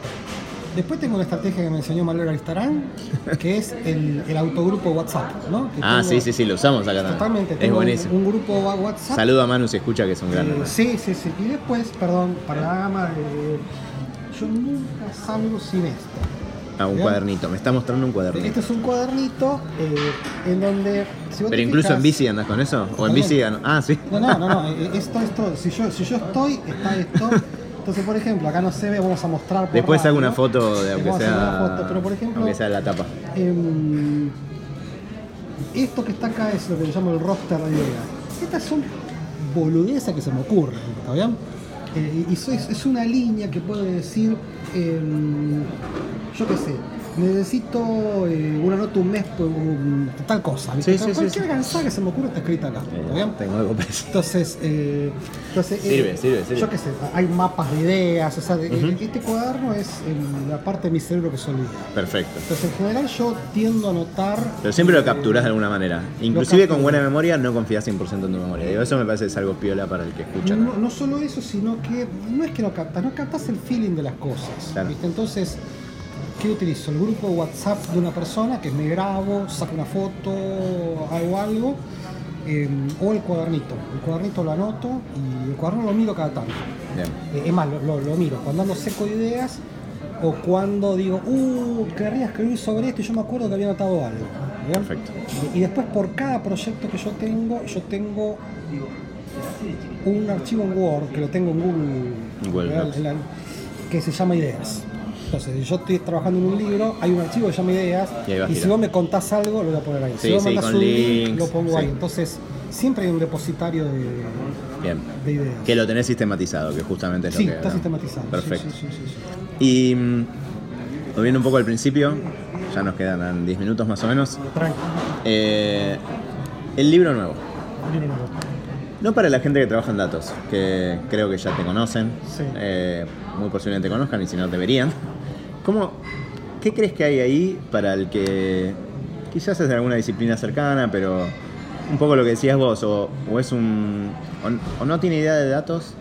Después tengo una estrategia que me enseñó Manuel Aristarán, que es el, el autogrupo WhatsApp, ¿no? Que Ah, tengo- sí, sí, sí, lo usamos acá. Totalmente. Es tengo un- buenísimo. Un, grupo WhatsApp. Saludo a Manu si escucha que es un gran Eh, sí, sí, sí. Y después, perdón, para la gama de... Yo nunca salgo sin esto. Ah, un cuadernito. Me está mostrando un cuadernito. Este es un cuadernito eh, en donde... si vos te ¿Pero incluso fijas- en bici andas con eso? ¿O en bici? Totalmente. Ah, sí. No, no, no, no. eh, Esto, esto, si yo, si yo estoy, está esto. [LAUGHS] Entonces, por ejemplo, acá no se ve, vamos a mostrar. Después hago una foto de aunque sea. foto, pero por ejemplo, aunque sea la tapa. Em, esto que está acá es lo que yo llamo el roster de ideas. Estas son boludeces que se me ocurren, ¿está bien? Eh, y es una línea que puedo decir, em, yo qué sé, necesito eh, una nota un mes por un- tal cosa. Sí, sí, Cualquier sí. que se me ocurra está escrita acá. Eh, tengo algo. Entonces, eh, entonces eh, Sirve, sirve, sirve. Yo qué sé, hay mapas de ideas, o sea, de- este cuaderno es el- la parte de mi cerebro que se olvida. Perfecto. Entonces, en general yo tiendo a anotar... Pero siempre lo capturás de alguna manera. Inclusive con buena memoria no confías 100% en tu memoria. Digo, eso me parece que es algo piola para el que escucha. no solo eso, sino que no es que no captas, no captas el feeling de las cosas. Claro. ¿viste? Entonces, ¿qué utilizo? El grupo WhatsApp de una persona que me grabo, saco una foto, hago algo, eh, o el cuadernito. El cuadernito lo anoto y el cuaderno lo miro cada tanto. Eh, es más, lo, lo- lo miro cuando ando seco de ideas o cuando digo, uh, querría escribir sobre esto y yo me acuerdo que había anotado algo. ¿bien? Perfecto. Y, y después por cada proyecto que yo tengo, yo tengo un archivo en Word que lo tengo en Google, Google. En la- que se llama Ideas. Entonces, si yo estoy trabajando en un libro, hay un archivo que llama Ideas, Y si vos me contás algo, lo voy a poner ahí. Sí, si vos sí, mandás un link, links, lo pongo sí. ahí. Entonces, siempre hay un depositario de, Bien. de ideas. Que lo tenés sistematizado, que justamente es sí, lo que. está hablamos. sistematizado. Perfecto. Sí, sí, sí, sí, sí. Y mm, volviendo un poco al principio, ya nos quedan 10 minutos más o menos. Eh, el libro nuevo. No para la gente que trabaja en datos, que creo que ya te conocen, Sí. eh, muy posiblemente te conozcan y si no deberían. ¿Cómo, ¿Qué crees que hay ahí para el que quizás es de alguna disciplina cercana, pero un poco lo que decías vos, o, o es un. O, o no tiene idea de datos,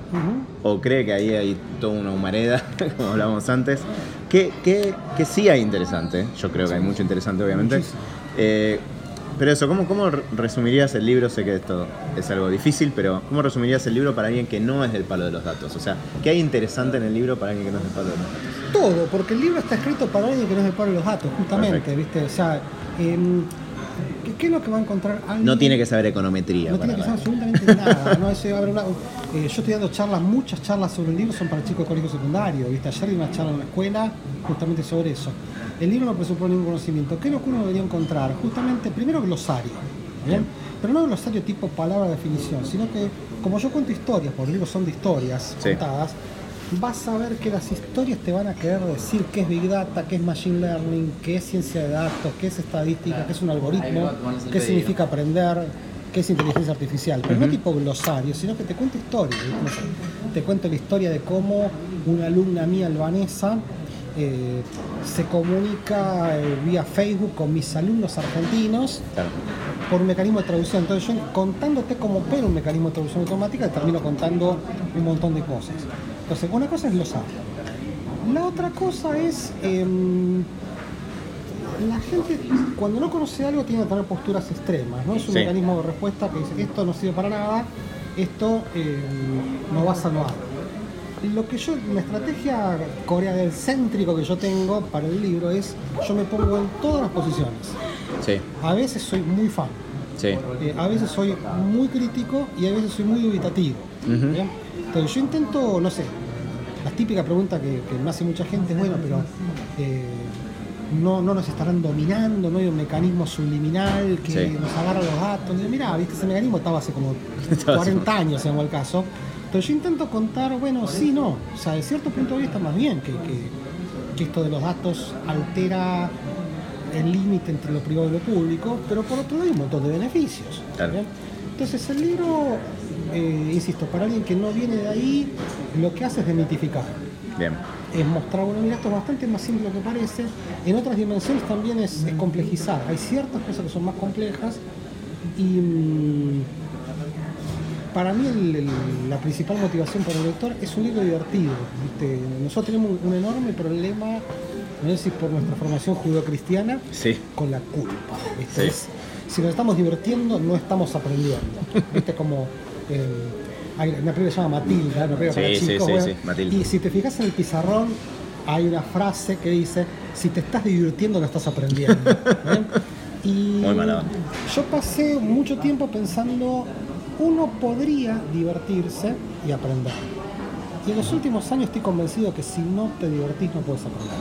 o cree que ahí hay toda una humareda, [LAUGHS] como hablábamos antes. Que, que, que sí hay interesante, yo creo que hay mucho interesante, obviamente. Eh, pero eso, ¿cómo, ¿cómo re- resumirías el libro? Sé que esto es algo difícil, pero ¿cómo resumirías el libro para alguien que no es del palo de los datos? O sea, ¿qué hay interesante en el libro para alguien que no es del palo de los datos? Todo, porque el libro está escrito para alguien que no es del paro de los datos, justamente, Perfecto. ¿viste? O sea, em, ¿Qué, es lo que va a encontrar alguien? No tiene que saber econometría. No tiene que saber absolutamente nada. [LAUGHS] ¿no? Ese, a ver, una- eh, yo estoy dando charlas, muchas charlas sobre el libro son para chicos de colegio secundario. ¿viste? Ayer di una charla en la escuela justamente sobre eso. El libro no presupone ningún conocimiento. ¿Qué es lo que uno debería encontrar? Justamente, primero glosario. ¿bien? Pero no glosario tipo palabra definición, sino que como yo cuento historias, porque los libros son de historias Sí. contadas, vas a ver que las historias te van a querer decir qué es Big Data, qué es Machine Learning, qué es ciencia de datos, qué es estadística, qué es un algoritmo, qué significa aprender, qué es inteligencia artificial. Pero no tipo glosario, sino que te cuento historias. Te cuento la historia de cómo una alumna mía albanesa eh, se comunica eh, vía Facebook con mis alumnos argentinos Claro. por un mecanismo de traducción. Entonces yo contándote cómo opera un mecanismo de traducción automática, termino contando un montón de cosas. Entonces, una cosa es glosario. La otra cosa es... em, la gente, cuando no conoce algo, tiene que tener posturas extremas, ¿no? Es un Sí. mecanismo de respuesta que dice, esto no sirve para nada, esto eh, no va a salvar. Lo que yo, la estrategia corea del céntrico que yo tengo para el libro es, yo me pongo en todas las posiciones. Sí, A veces soy muy fan, sí. eh, a veces soy muy crítico y a veces soy muy dubitativo. Entonces yo intento, no sé, la típica pregunta que, que me hace mucha gente es, bueno, pero eh, no, no nos estarán dominando, no hay un mecanismo subliminal que Sí. nos agarra los datos. Mirá, viste, ese mecanismo estaba hace como [LAUGHS] Estaba hace 40 años en el caso. Entonces yo intento contar, bueno, sí, no. O sea, de cierto punto de vista más bien que, que- que esto de los datos altera el límite entre lo privado y lo público, pero por otro lado hay un montón de beneficios. Entonces el libro, eh, insisto, para alguien que no viene de ahí, lo que hace es demitificar. Bien. Es mostrar, bueno, mira, esto es bastante más simple lo que parece. En otras dimensiones también es, es complejizar. Hay ciertas cosas que son más complejas y mm, para mí el- el- la principal motivación para el lector es un libro divertido. ¿viste? Nosotros tenemos un, enorme problema, no sé si por nuestra formación judeocristiana, Sí. con la culpa. ¿viste? Sí. Si nos estamos divirtiendo, no estamos aprendiendo. ¿Viste? Como eh, hay una película se llama Matilda, una Sí, para chicos, bueno, Matilda. Y si te fijas en el pizarrón, hay una frase que dice: Si te estás divirtiendo, no estás aprendiendo. [LAUGHS] Muy mala onda. yo pasé mucho tiempo pensando, uno podría divertirse y aprender. Y en los últimos años estoy convencido que si no te divertís no puedes aprender.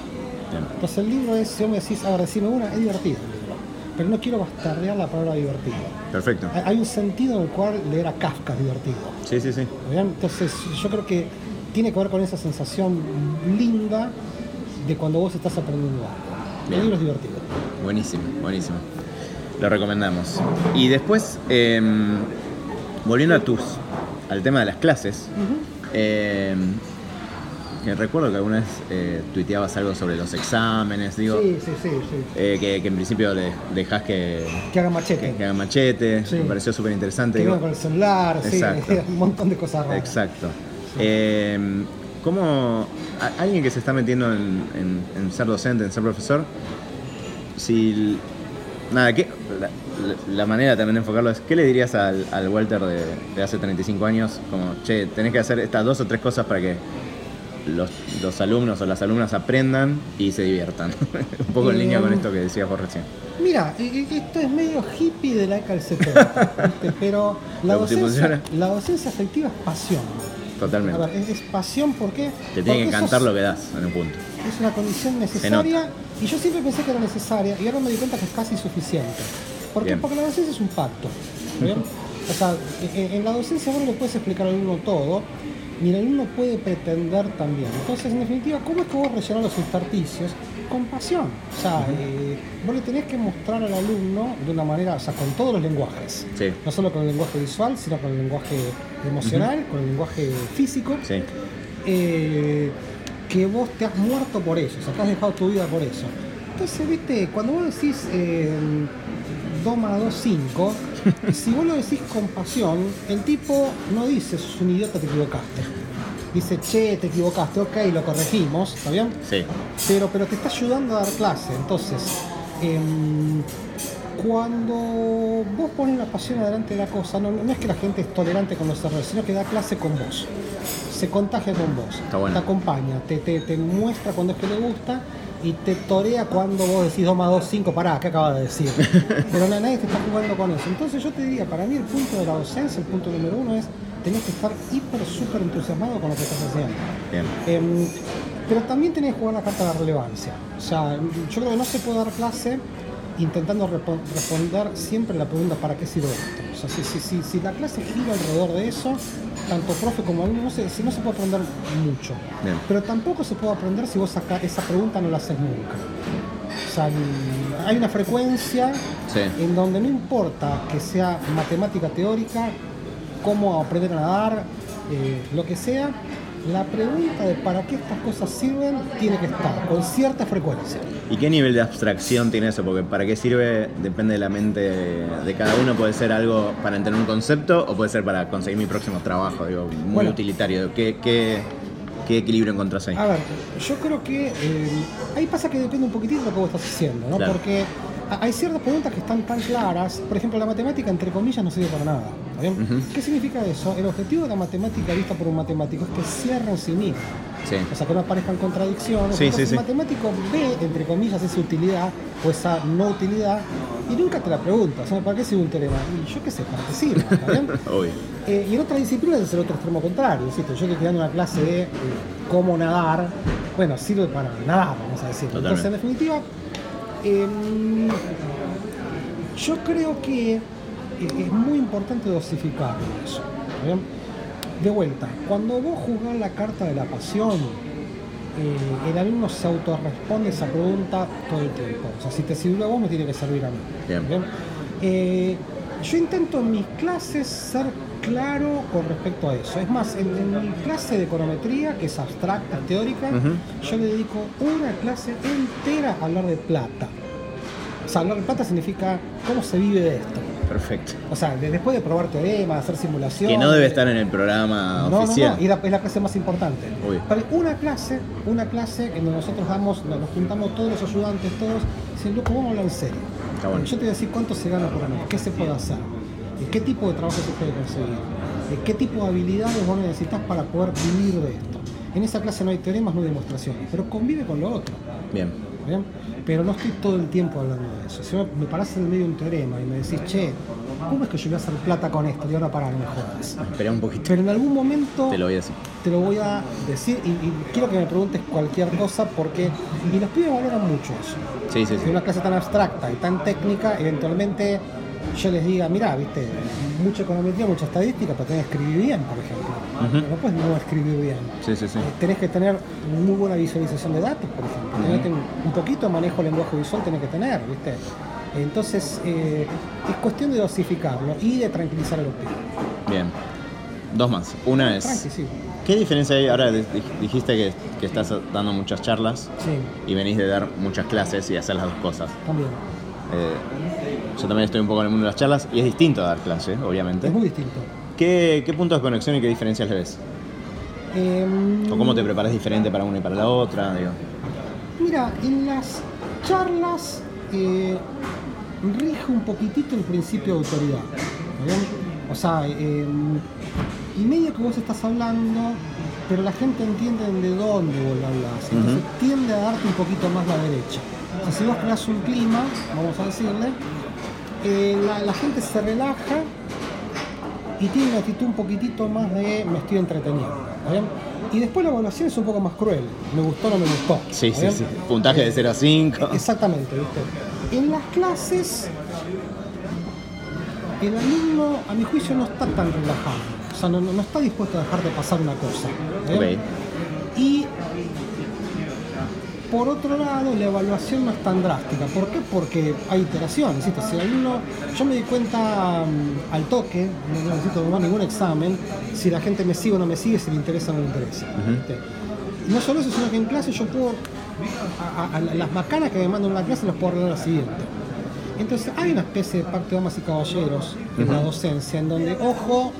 Bien. Entonces el libro es, si vos me decís, ahora decime una, es divertido el libro. Pero no quiero bastardear la palabra divertido. Perfecto. Hay- un sentido en el cual leer a Kafka es divertido. Sí, sí, sí. ¿bien? Entonces yo creo que tiene que ver con esa sensación linda de cuando vos estás aprendiendo algo. Bien. El libro es divertido. Buenísimo, buenísimo. Lo recomendamos. Y después, em, volviendo a tus, al tema de las clases, que recuerdo que alguna vez eh, tuiteabas algo sobre los exámenes, digo, Sí, sí, sí, sí. eh, que, que en principio le dejás que, Que haga machete. que, que hagan machete, Sí. me pareció súper interesante. Que venga con el celular, sí, [LAUGHS] un montón de cosas raras. Exacto. Eh, ¿Cómo a- alguien que se está metiendo en, en- en ser docente, en ser profesor, si nada, ¿qué, la, manera también de enfocarlo es, ¿qué le dirías al, al Walter de, de hace 35 años? Como, che, tenés que hacer estas dos o tres cosas para que los, los alumnos o las alumnas aprendan y se diviertan. [LAUGHS] Un poco en línea con Eh, esto que decías vos recién. Mira, e- e- esto es medio hippie de la década del 70, [LAUGHS] ¿viste? pero la ¿Pero te docencia, la docencia afectiva es pasión. Totalmente. A ver, es, es pasión ¿por qué? Te tiene Porque que encantar lo que das en un punto. Es una condición necesaria y yo siempre pensé que era necesaria y ahora me di cuenta que es casi suficiente. ¿Por qué? Porque la docencia es un pacto. ¿bien? O sea, en, en la docencia vos no le puedes explicar al alumno todo, ni el alumno puede pretender también. Entonces, en definitiva, ¿cómo es que vos rellenás los intersticios? Con pasión. O sea, eh, vos le tenés que mostrar al alumno de una manera, o sea, con todos los lenguajes. Sí. No solo con el lenguaje visual, sino con el lenguaje emocional, con el lenguaje físico Sí. eh, que vos te has muerto por eso, o sea, que has dejado tu vida por eso. Entonces, viste, cuando vos decís eh, 2 más 2, 5, [LAUGHS] si vos lo decís con pasión, el tipo no dice, sos un idiota, te equivocaste. Dice, che, te equivocaste, ok, lo corregimos, ¿está bien? Sí. pero, pero te está ayudando a dar clase. Entonces, em, cuando vos pones la pasión adelante de la cosa, no, no es que la gente es tolerante con los errores, sino que da clase con vos. Se contagia con vos. Está bueno. Te acompaña, te, te- te muestra cuando es que le gusta y te torea cuando vos decís 2 más 2, 5, pará, ¿qué acabas de decir? [LAUGHS] Pero na- nadie te está jugando con eso. Entonces yo te diría, para mí el punto de la docencia, el punto número uno es tenés que estar hiper, súper entusiasmado con lo que estás haciendo. Bien. Em, pero también tenés que jugar la carta de la relevancia. O sea, yo creo que no se puede dar clase intentando responder siempre la pregunta ¿para qué sirve esto? O sea, si, si, si, si la clase gira alrededor de eso, tanto profe como alumno, no se, si no se puede aprender mucho. Bien. Pero tampoco se puede aprender si vos saca- esa pregunta no la haces nunca. O sea, hay una frecuencia Sí. en donde no importa que sea matemática teórica, cómo aprender a nadar, eh, lo que sea, la pregunta de para qué estas cosas sirven tiene que estar con cierta frecuencia. ¿Y qué nivel de abstracción tiene eso? Porque para qué sirve depende de la mente de cada uno. Puede ser algo para entender un concepto o puede ser para conseguir mi próximo trabajo, digo, muy Bueno. utilitario. ¿Qué, qué, qué equilibrio encontrás ahí? A ver, yo creo que eh, ahí pasa que depende un poquitito de lo que vos estás haciendo, ¿no? Claro. Porque ha- hay ciertas preguntas que están tan claras, por ejemplo, la matemática entre comillas no sirve para nada. ¿Qué significa eso? El objetivo de la matemática vista por un matemático es que cierre en sí misma. Sí. O sea, que no aparezcan contradicciones. Sí, Entonces, sí, el matemático ve, entre comillas, esa utilidad o esa no utilidad y nunca te la pregunta. O sea, ¿para qué sirve un teorema? Y yo qué sé, para qué sirve. [LAUGHS] Eh, y en otras disciplinas es el otro extremo contrario. ¿sí? Yo que estoy dando una clase de eh, cómo nadar, bueno, sirve para nadar, vamos a decir. Entonces, en definitiva, em, yo creo que es muy importante dosificar eso. De vuelta, cuando vos jugás la carta de la pasión, eh, el alumno se autorresponde esa pregunta todo el tiempo. O sea, si te sirvió a vos, me tiene que servir a mí. Bien. Eh, yo intento en mis clases ser claro con respecto a eso. Es más, en, en mi clase de econometría, que es abstracta, teórica, yo le dedico una clase entera a hablar de plata. O sea, hablar de plata significa cómo se vive de esto. Perfecto. O sea, de- después de probar teoremas, hacer simulaciones. Que no debe estar en el programa No, oficial. no, no, y la- es la clase más importante. Pero una clase, una clase en donde nosotros damos, nos juntamos todos los ayudantes, todos, dicen, loco, vamos a hablar en serio. Está bueno. Yo te voy a decir cuánto se gana por mes, qué se puede hacer, eh, qué tipo de trabajo se puede conseguir, qué tipo de habilidades vos necesitas para poder vivir de esto. En esa clase no hay teoremas, no hay demostraciones, pero convive con lo otro. Bien. ¿Bien? Pero no estoy todo el tiempo hablando de eso. Si me parás en el medio de un teorema y me decís, che, ¿cómo es que yo voy a hacer plata con esto? Y ahora pará, no me jodas. Espera un poquito. Pero en algún momento Te lo voy a decir. te lo voy a decir y, y quiero que me preguntes cualquier cosa porque y los pibes valoran mucho eso. Sí, sí, Si una clase tan abstracta y tan técnica, eventualmente yo les diga, mirá, viste, mucha econometría, mucha estadística, pero tenés que escribir bien, por ejemplo. Ujú. No puedes no escribir bien. Sí, sí, sí. Eh, tenés que tener muy buena visualización de datos, por ejemplo. Tenés que tener un poquito de manejo de lenguaje visual, tenés que tener, ¿viste? Entonces, eh, es cuestión de dosificarlo y de tranquilizar a los pibes. Bien. Dos más. Una es. Tranqui, sí. ¿Qué diferencia hay? Ahora di- dijiste que, que estás dando muchas charlas Sí, y venís de dar muchas clases y hacer las dos cosas. también. Eh, yo también estoy un poco en el mundo de las charlas y es distinto a dar clase, obviamente. Es muy distinto. ¿Qué, qué puntos de conexión y qué diferencias le ves? Em, ¿O cómo te preparas diferente para una y para la otra? Digo. Mira, en las charlas eh, rige un poquitito el principio de autoridad. O sea, eh, y medio que vos estás hablando, pero la gente entiende de dónde vos lo hablas. Entonces tiende a darte un poquito más la derecha. O sea, si vos creas un clima, vamos a decirle, eh, la, la gente se relaja y tiene una actitud un poquitito más de me estoy entreteniendo. Y después la evaluación es un poco más cruel. Me gustó o no me gustó. Sí, ¿está sí, sí. Puntaje de 0 a 5. Exactamente, ¿viste? En las clases, el alumno, a mi juicio, no está tan relajado. O sea, no, no- está dispuesto a dejarte pasar una cosa. Y por otro lado, la evaluación no es tan drástica. ¿Por qué? Porque hay iteraciones. Si el alumno, yo me di cuenta mm, al toque, no necesito tomar ningún examen, si la gente me sigue o no me sigue, si le interesa o no le interesa. no solo eso, sino que en clase yo puedo, a, a- a las macanas que me mandan en la clase las puedo arreglar la siguiente. Entonces hay una especie de pacto de damas y caballeros en la docencia, en donde, ojo,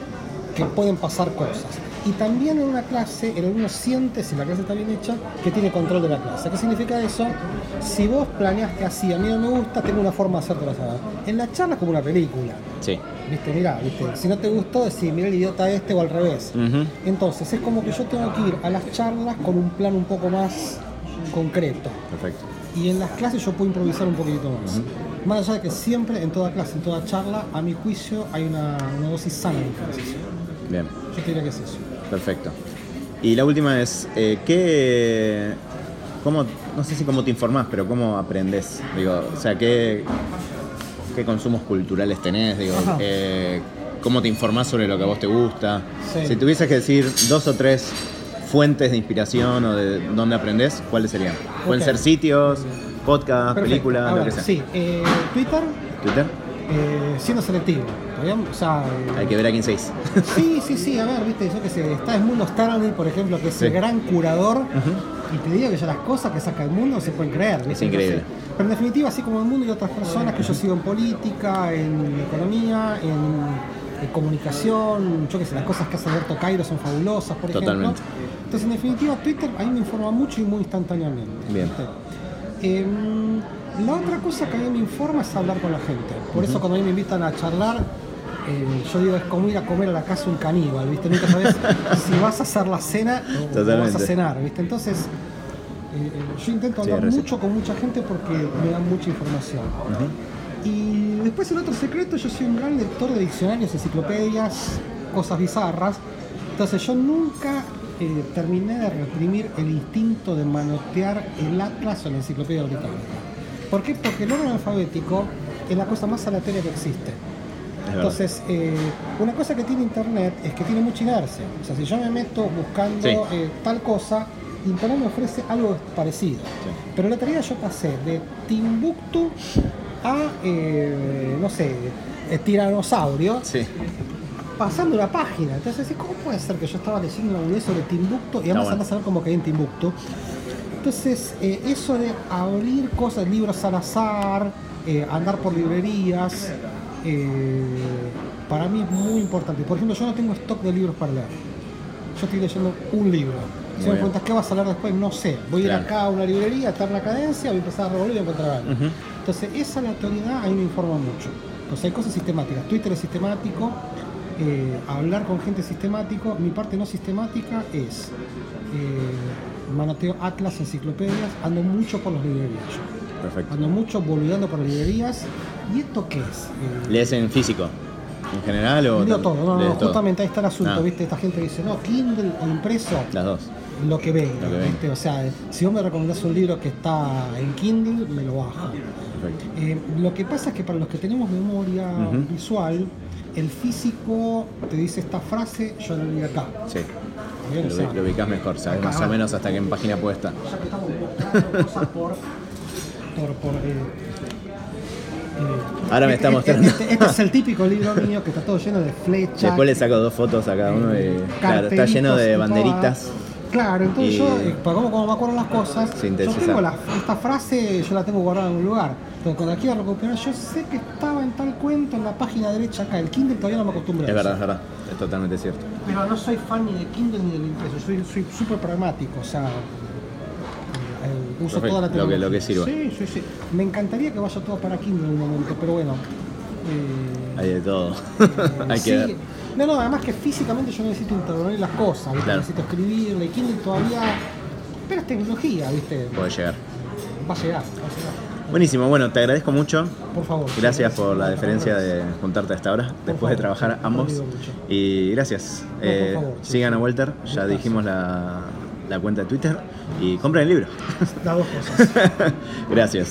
que pueden pasar cosas. Y también en una clase, el alumno siente, si la clase está bien hecha, que tiene control de la clase. ¿Qué significa eso? Si vos planeaste así, a mí no me gusta, tengo una forma de hacértelo saber. En la charla es como una película. Sí. Viste, mirá, viste, si no te gustó, decís, mira el idiota este o al revés. Ujú. Entonces es como que yo tengo que ir a las charlas con un plan un poco más concreto. Perfecto. Y en las clases yo puedo improvisar un poquitito más. Más allá de que siempre, en toda clase, en toda charla, a mi juicio hay una, una dosis sana de improvisación. Bien. Yo diría que es eso. Perfecto. Y la última es, eh, ¿qué, cómo, no sé si cómo te informás, pero cómo aprendés? Digo, o sea, ¿qué, qué consumos culturales tenés? Digo, eh, ¿cómo te informás sobre lo que a vos te gusta? Sí. Si tuvieses que decir dos o tres fuentes de inspiración o de dónde aprendés, ¿cuáles serían? Pueden ser sitios, podcast, Perfecto. películas, lo ver, que sea. Sí, eh, Twitter, ¿Twitter? siendo selectivo. Eh, Hay que ver a quién seguís. Sí, sí, sí, a ver, viste, yo que sé, está el mundo Stanley, por ejemplo, que es Sí. el gran curador, y te digo que ya las cosas que saca el mundo se pueden creer. ¿viste? Es increíble. Entonces, pero en definitiva, así como el mundo y otras personas que yo sigo en política, en economía, en, en comunicación, yo que sé, las cosas que hace Alberto Cairo son fabulosas, por ejemplo. Totalmente. Entonces, en definitiva, Twitter ahí me informa mucho y muy instantáneamente. Bien. Em, la otra cosa que a mí me informa es hablar con la gente. Por eso cuando a mí me invitan a charlar, eh, yo digo, es como ir a comer a la casa un caníbal, ¿viste? Nunca sabes [LAUGHS] si vas a hacer la cena o- vas a cenar, ¿viste? Entonces, eh, eh, yo intento Sí, hablar es mucho con mucha gente porque me dan mucha información. Y después el otro secreto, yo soy un gran lector de diccionarios, enciclopedias, cosas bizarras. Entonces yo nunca eh, terminé de reprimir el instinto de manotear el atlas o la enciclopedia británica. ¿Por qué? Porque el orden alfabético es la cosa más aleatoria que existe. Es. Entonces, eh, una cosa que tiene Internet es que tiene mucha inercia. O sea, si yo me meto buscando Sí. eh, tal cosa, Internet me ofrece algo parecido. Pero la tarea yo pasé de Timbuktu a, eh, no sé, tiranosaurio, Sí, pasando una página. Entonces, ¿cómo puede ser que yo estaba leyendo una sobre Timbuktu y además bueno. andás a ver cómo caí en Timbuktu? Entonces, eh, eso de abrir cosas, libros al azar, eh, andar por librerías, eh, para mí es muy importante. Por ejemplo, yo no tengo stock de libros para leer. Yo estoy leyendo un libro. Si Muy me bien. preguntas qué vas a leer después, no sé. Voy a ir acá a una librería, a estar en la cadencia, voy a empezar a revolver y voy a encontrar algo. Entonces, esa aleatoriedad a mí me informa mucho. Entonces, hay cosas sistemáticas. Twitter es sistemático, eh, hablar con gente sistemático. Mi parte no sistemática es eh, manoteo atlas, enciclopedias, ando mucho por las librerías. Perfecto. Ando mucho boludeando por librerías. ¿Y esto qué es? Eh, ¿Lees en físico? ¿En general o leo todo, no, no, todo? justamente ahí está el asunto, Ah. ¿viste? Esta gente dice, no, Kindle o impreso, Las dos. lo que venga, Lo que venga. ¿viste? O sea, si vos me recomendás un libro que está en Kindle, me lo bajo. Perfecto. Eh, lo que pasa es que para los que tenemos memoria visual, el físico te dice esta frase, yo la leí acá. Sí. Bien, o Lo, sea, lo ubicás mejor, sabes más o menos hasta qué página puede estar. Ya que estamos mostrando cosas por. Eh, eh, Ahora me está este- mostrando. Este, este es el [LAUGHS] típico libro mío que está todo lleno de flechas. Después le saco dos fotos a cada uno y claro, está lleno de banderitas. Claro, entonces Y- yo, eh, para como, como me acuerdo las cosas, yo tengo la- esta frase, yo la tengo guardada en un lugar. Entonces cuando la quiero recuperar, yo sé que estaba en tal cuento en la página derecha acá. El Kindle todavía no me acostumbro a Es verdad, es verdad. Es totalmente cierto. Pero no soy fan ni de Kindle ni del impreso, soy soy súper pragmático, o sea, eh, uso Perfecto, toda la lo que- tecnología. lo que sirva. Sí, sí, sí. Me encantaría que vaya todo para Kindle en un momento, pero bueno. eh, Hay de todo. eh, [LAUGHS] Hay que ver. No, no, además que físicamente yo necesito intervenir las cosas, ¿viste? Claro. necesito escribirle, Kindle todavía... Pero es tecnología, ¿viste? Puede llegar. Va a llegar, va a llegar. Buenísimo, bueno, te agradezco mucho. Por favor. Gracias por la deferencia de juntarte a esta hora, después de trabajar ambos. Y gracias. por Eh, favor, sigan sí. a Walter, ya dijimos la, la cuenta de Twitter y compren el libro. Las dos cosas. [LAUGHS] gracias.